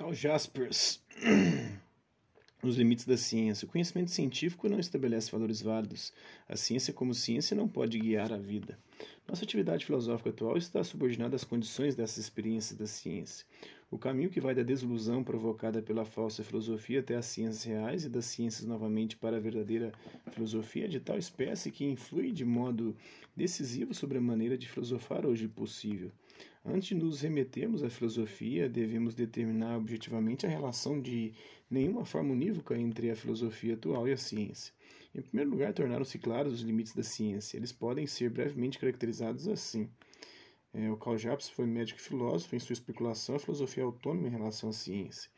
Carl Jaspers. Os limites da ciência. O conhecimento científico não estabelece valores válidos. A ciência, como ciência, não pode guiar a vida. Nossa atividade filosófica atual está subordinada às condições dessas experiências da ciência. O caminho que vai da desilusão provocada pela falsa filosofia até as ciências reais e das ciências novamente para a verdadeira filosofia é de tal espécie que influi de modo decisivo sobre a maneira de filosofar hoje possível. Antes de nos remetermos à filosofia, devemos determinar objetivamente a relação de nenhuma forma unívoca entre a filosofia atual e a ciência. Em primeiro lugar, tornaram-se claros os limites da ciência. Eles podem ser brevemente caracterizados assim. É, o Karl Jaspers foi médico e filósofo. Em sua especulação, a filosofia é autônoma em relação à ciência.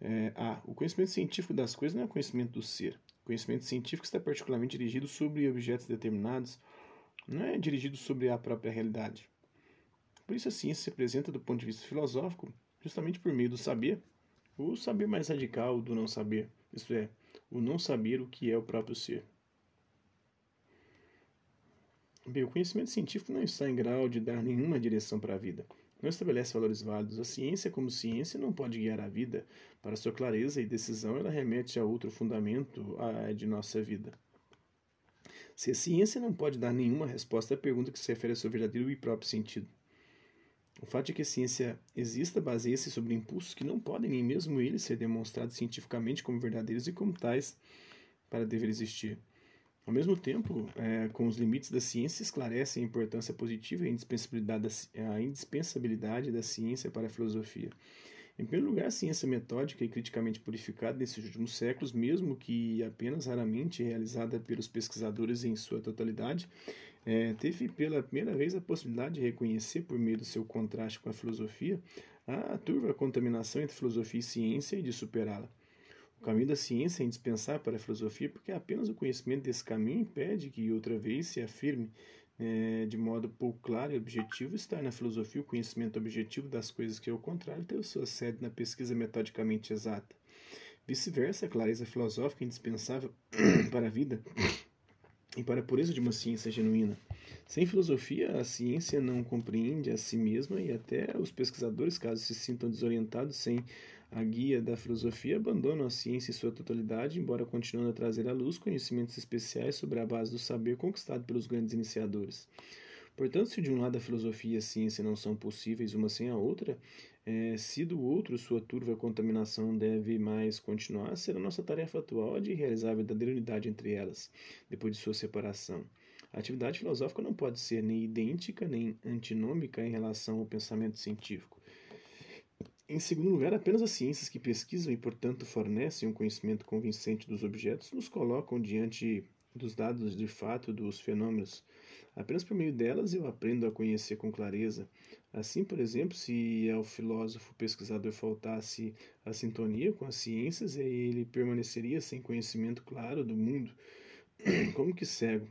É. O conhecimento científico das coisas não é conhecimento do ser. O conhecimento científico está particularmente dirigido sobre objetos determinados, não é dirigido sobre a própria realidade. Por isso a ciência se apresenta do ponto de vista filosófico justamente por meio do saber, o saber mais radical do não saber, isto é, o não saber o que é o próprio ser. Bem, o conhecimento científico não está em grau de dar nenhuma direção para a vida. Não estabelece valores válidos. A ciência, como ciência, não pode guiar a vida. Para sua clareza e decisão, ela remete a outro fundamento de nossa vida. Se a ciência não pode dar nenhuma resposta à pergunta que se refere ao seu verdadeiro e próprio sentido. O fato de que a ciência exista baseia-se sobre impulsos que não podem nem mesmo eles ser demonstrados cientificamente como verdadeiros e como tais para dever existir. Ao mesmo tempo, é, com os limites da ciência, esclarece a importância positiva e a indispensabilidade, da, a indispensabilidade da ciência para a filosofia. Em primeiro lugar, a ciência metódica e criticamente purificada nesses últimos séculos, mesmo que apenas raramente realizada pelos pesquisadores em sua totalidade, é, teve pela primeira vez a possibilidade de reconhecer, por meio do seu contraste com a filosofia, a turva contaminação entre filosofia e ciência e de superá-la. Caminho da ciência é indispensável para a filosofia porque apenas o conhecimento desse caminho impede que outra vez se afirme é, de modo pouco claro e objetivo estar na filosofia o conhecimento objetivo das coisas que, ao contrário, tem sua sede na pesquisa metodicamente exata. Vice-versa, a clareza filosófica é indispensável para a vida e para a pureza de uma ciência genuína. Sem filosofia, a ciência não compreende a si mesma e até os pesquisadores, caso se sintam desorientados sem a guia da filosofia, abandonam a ciência em sua totalidade, embora continuando a trazer à luz conhecimentos especiais sobre a base do saber conquistado pelos grandes iniciadores. Portanto, se de um lado a filosofia e a ciência não são possíveis uma sem a outra, é, se do outro sua turva contaminação deve mais continuar, será nossa tarefa atual de realizar a verdadeira unidade entre elas, depois de sua separação. A atividade filosófica não pode ser nem idêntica nem antinômica em relação ao pensamento científico. Em segundo lugar, apenas as ciências que pesquisam e, portanto, fornecem um conhecimento convincente dos objetos nos colocam diante dos dados de fato dos fenômenos. Apenas por meio delas eu aprendo a conhecer com clareza. Assim, por exemplo, se ao filósofo pesquisador faltasse a sintonia com as ciências, ele permaneceria sem conhecimento claro do mundo, como que cego.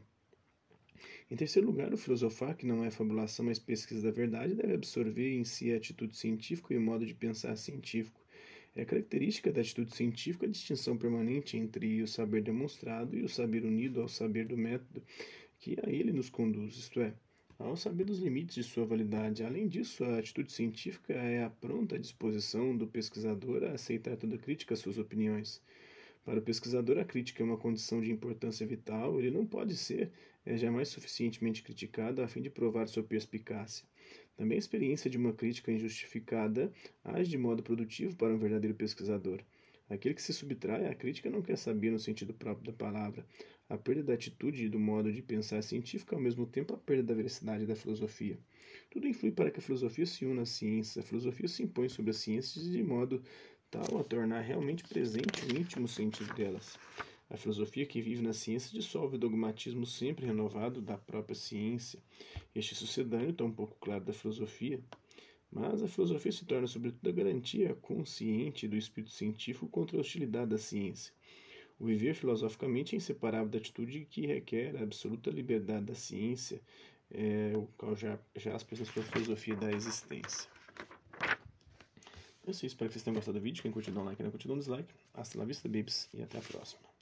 Em terceiro lugar, o filosofar, que não é fabulação, mas pesquisa da verdade, deve absorver em si a atitude científica e o modo de pensar científico. É característica da atitude científica a distinção permanente entre o saber demonstrado e o saber unido ao saber do método que a ele nos conduz, isto é, ao saber dos limites de sua validade. Além disso, a atitude científica é a pronta disposição do pesquisador a aceitar toda crítica às suas opiniões. Para o pesquisador, a crítica é uma condição de importância vital, ele não pode ser é, jamais suficientemente criticado a fim de provar sua perspicácia. Também a experiência de uma crítica injustificada age de modo produtivo para um verdadeiro pesquisador. Aquele que se subtrai à crítica não quer saber no sentido próprio da palavra. A perda da atitude e do modo de pensar científico ao mesmo tempo a perda da veracidade da filosofia. Tudo influi para que a filosofia se una à ciência. A filosofia se impõe sobre as ciências de modo tal a tornar realmente presente o íntimo sentido delas. A filosofia que vive na ciência dissolve o dogmatismo sempre renovado da própria ciência. Este sucedâneo, tão pouco claro da filosofia, mas a filosofia se torna, sobretudo, a garantia consciente do espírito científico contra a hostilidade da ciência. O viver filosoficamente é inseparável da atitude que requer a absoluta liberdade da ciência, é o Carl Jaspers na sua filosofia da existência. Isso, espero que vocês tenham gostado do vídeo. Quem curtiu, dá um like, quem não curtiu, dá um dislike. Hasta la vista, babies, e até a próxima.